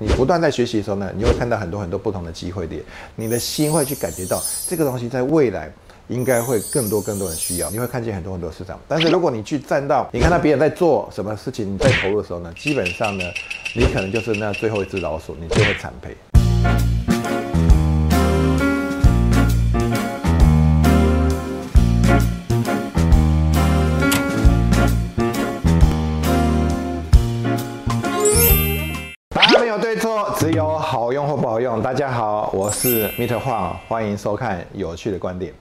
你不断在学习的时候呢，你会看到很多很多不同的机会点，你的心会去感觉到这个东西在未来应该会更多更多人需要，你会看见很多很多市场。但是如果你去站到，你看到别人在做什么事情，你在投入的时候呢，基本上呢，你可能就是那最后一只老鼠，你就会惨赔。只有好用或不好用？大家好，我是 Meter 晃，欢迎收看有趣的观点。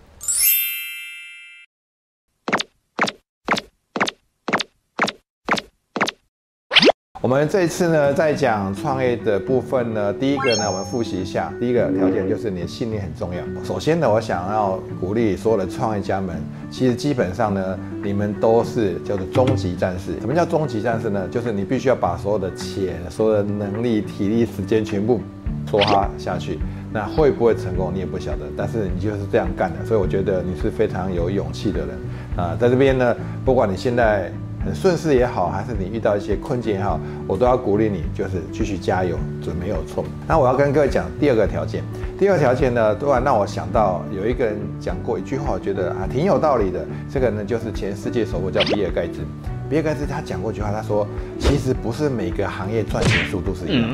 我们这次呢，在讲创业的部分呢，第一个呢，我们复习一下，第一个条件就是你的信念很重要。首先呢，我想要鼓励所有的创业家们，其实基本上呢，你们都是叫做终极战士。什么叫终极战士呢？就是你必须要把所有的钱、所有的能力、体力、时间全部梭哈下去。那会不会成功，你也不晓得，但是你就是这样干的。所以我觉得你是非常有勇气的人啊，在这边呢，不管你现在。顺势也好，还是你遇到一些困境也好，我都要鼓励你，就是继续加油，准没有错。那我要跟各位讲第二个条件，第二个条件呢，突然让我想到有一个人讲过一句话，我觉得啊挺有道理的。这个呢，就是前世界首富叫比尔盖茨。比尔盖茨他讲过一句话，他说，其实不是每个行业赚钱速度是一样。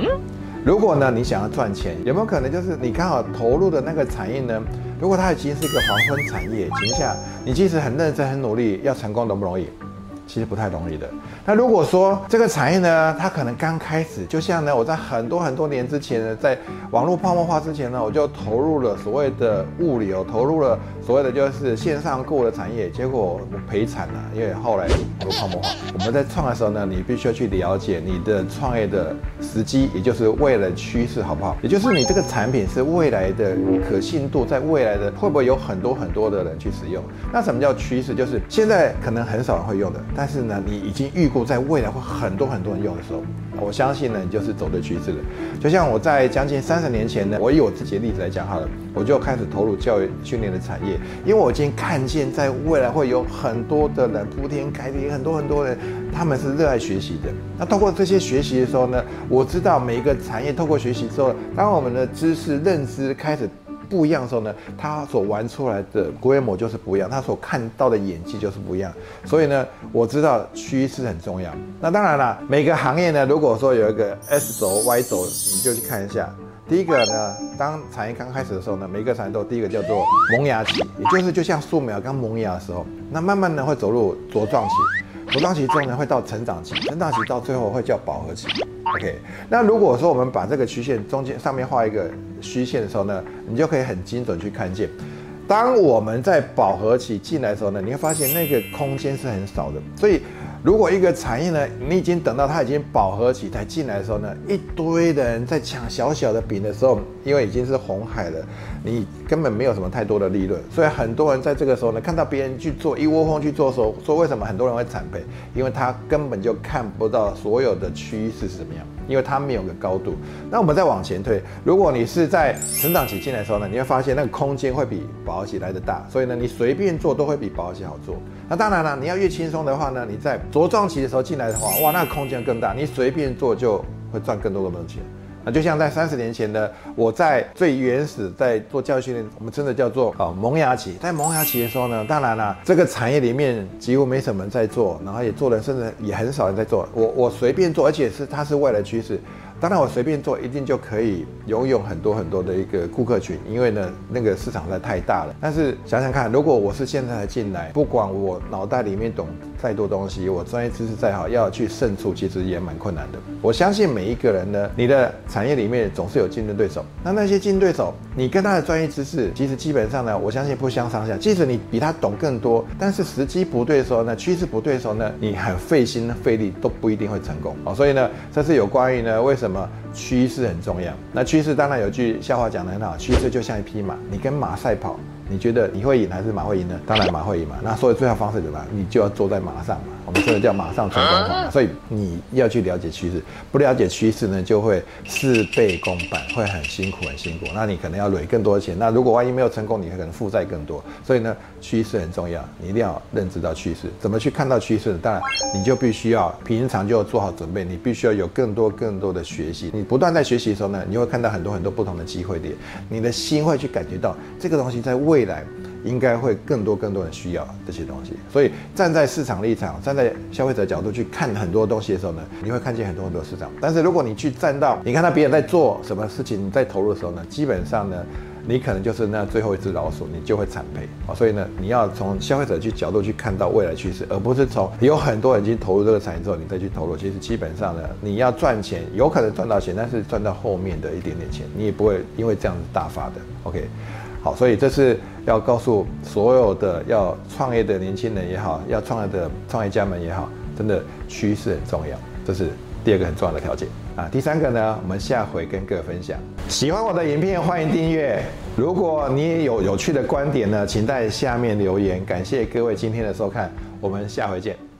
如果呢你想要赚钱，有没有可能就是你刚好投入的那个产业呢？如果它已经是一个黄昏产业，请问下，你即使很认真很努力，要成功容不容易？其实不太容易的。那如果说这个产业呢，它可能刚开始，就像呢，我在很多很多年之前呢，在网络泡沫化之前呢，我就投入了所谓的物流，投入了所谓的就是线上购物的产业，结果我赔惨了，因为后来网络泡沫化。我们在创的时候呢，你必须要去了解你的创业的时机，也就是未来趋势，好不好？也就是你这个产品是未来的可信度，在未来的会不会有很多很多的人去使用？那什么叫趋势？就是现在可能很少人会用的。但是呢，你已经预估在未来会很多很多人用的时候，我相信呢，你就是走对趋势了。就像我在将近三十年前呢，我以我自己的例子来讲好了，我就开始投入教育训练的产业，因为我已经看见在未来会有很多的人铺天盖地，很多很多人他们是热爱学习的。那透过这些学习的时候呢，我知道每一个产业透过学习之后，当我们的知识认知开始。不一样的时候呢，他所玩出来的规模就是不一样，他所看到的演技就是不一样。所以呢，我知道趋势很重要。那当然了，每个行业呢，如果说有一个 S 轴、Y 轴，你就去看一下。第一个呢，当产业刚开始的时候呢，每个产业都第一个叫做萌芽期，也就是就像树苗刚萌芽的时候，那慢慢的会走入茁壮期，茁壮期之后呢，会到成长期，成长期到最后会叫饱和期。OK，那如果说我们把这个曲线中间上面画一个。虚线的时候呢，你就可以很精准去看见。当我们在饱和期进来的时候呢，你会发现那个空间是很少的。所以，如果一个产业呢，你已经等到它已经饱和起才进来的时候呢，一堆的人在抢小小的饼的时候，因为已经是红海了，你根本没有什么太多的利润。所以很多人在这个时候呢，看到别人去做一窝蜂去做的时候，说为什么很多人会惨赔？因为他根本就看不到所有的趋势是什么样。因为他没有个高度，那我们再往前推，如果你是在成长期进来的时候呢，你会发现那个空间会比保和期来的大，所以呢，你随便做都会比保和期好做。那当然了，你要越轻松的话呢，你在茁壮期的时候进来的话，哇，那个空间更大，你随便做就会赚更多的钱。那就像在三十年前呢，我在最原始在做教育训练，我们真的叫做啊萌芽期。在萌芽期的时候呢，当然了，这个产业里面几乎没什么人在做，然后也做人，甚至也很少人在做。我我随便做，而且是它是未来趋势。当然，我随便做一定就可以拥有很多很多的一个顾客群，因为呢，那个市场在太大了。但是想想看，如果我是现在才进来，不管我脑袋里面懂再多东西，我专业知识再好，要去胜出，其实也蛮困难的。我相信每一个人呢，你的产业里面总是有竞争对手。那那些竞争对手，你跟他的专业知识，其实基本上呢，我相信不相上下。即使你比他懂更多，但是时机不对的时候呢，趋势不对的时候呢，你很费心费力都不一定会成功啊。所以呢，这是有关于呢，为什么？么趋势很重要。那趋势当然有句笑话讲得很好，趋势就像一匹马，你跟马赛跑，你觉得你会赢还是马会赢呢？当然马会赢嘛。那所以最好方式怎么样？你就要坐在马上嘛。我们说的叫马上成功法。所以你要去了解趋势，不了解趋势呢，就会事倍功半，会很辛苦很辛苦。那你可能要累更多的钱。那如果万一没有成功，你可能负债更多。所以呢，趋势很重要，你一定要认知到趋势。怎么去看到趋势？当然，你就必须要平常就要做好准备，你必须要有更多更多的学习。你不断在学习的时候呢，你会看到很多很多不同的机会点，你的心会去感觉到这个东西在未来。应该会更多更多人需要这些东西，所以站在市场立场，站在消费者角度去看很多东西的时候呢，你会看见很多很多市场。但是如果你去站到，你看到别人在做什么事情，你在投入的时候呢，基本上呢，你可能就是那最后一只老鼠，你就会惨赔啊。所以呢，你要从消费者去角度去看到未来趋势，而不是从有很多人已经投入这个产业之后，你再去投入。其实基本上呢，你要赚钱，有可能赚到钱，但是赚到后面的一点点钱，你也不会因为这样子大发的。OK。好，所以这是要告诉所有的要创业的年轻人也好，要创业的创业家们也好，真的趋势很重要，这是第二个很重要的条件啊。第三个呢，我们下回跟各位分享。喜欢我的影片，欢迎订阅。如果你也有有趣的观点呢，请在下面留言。感谢各位今天的收看，我们下回见。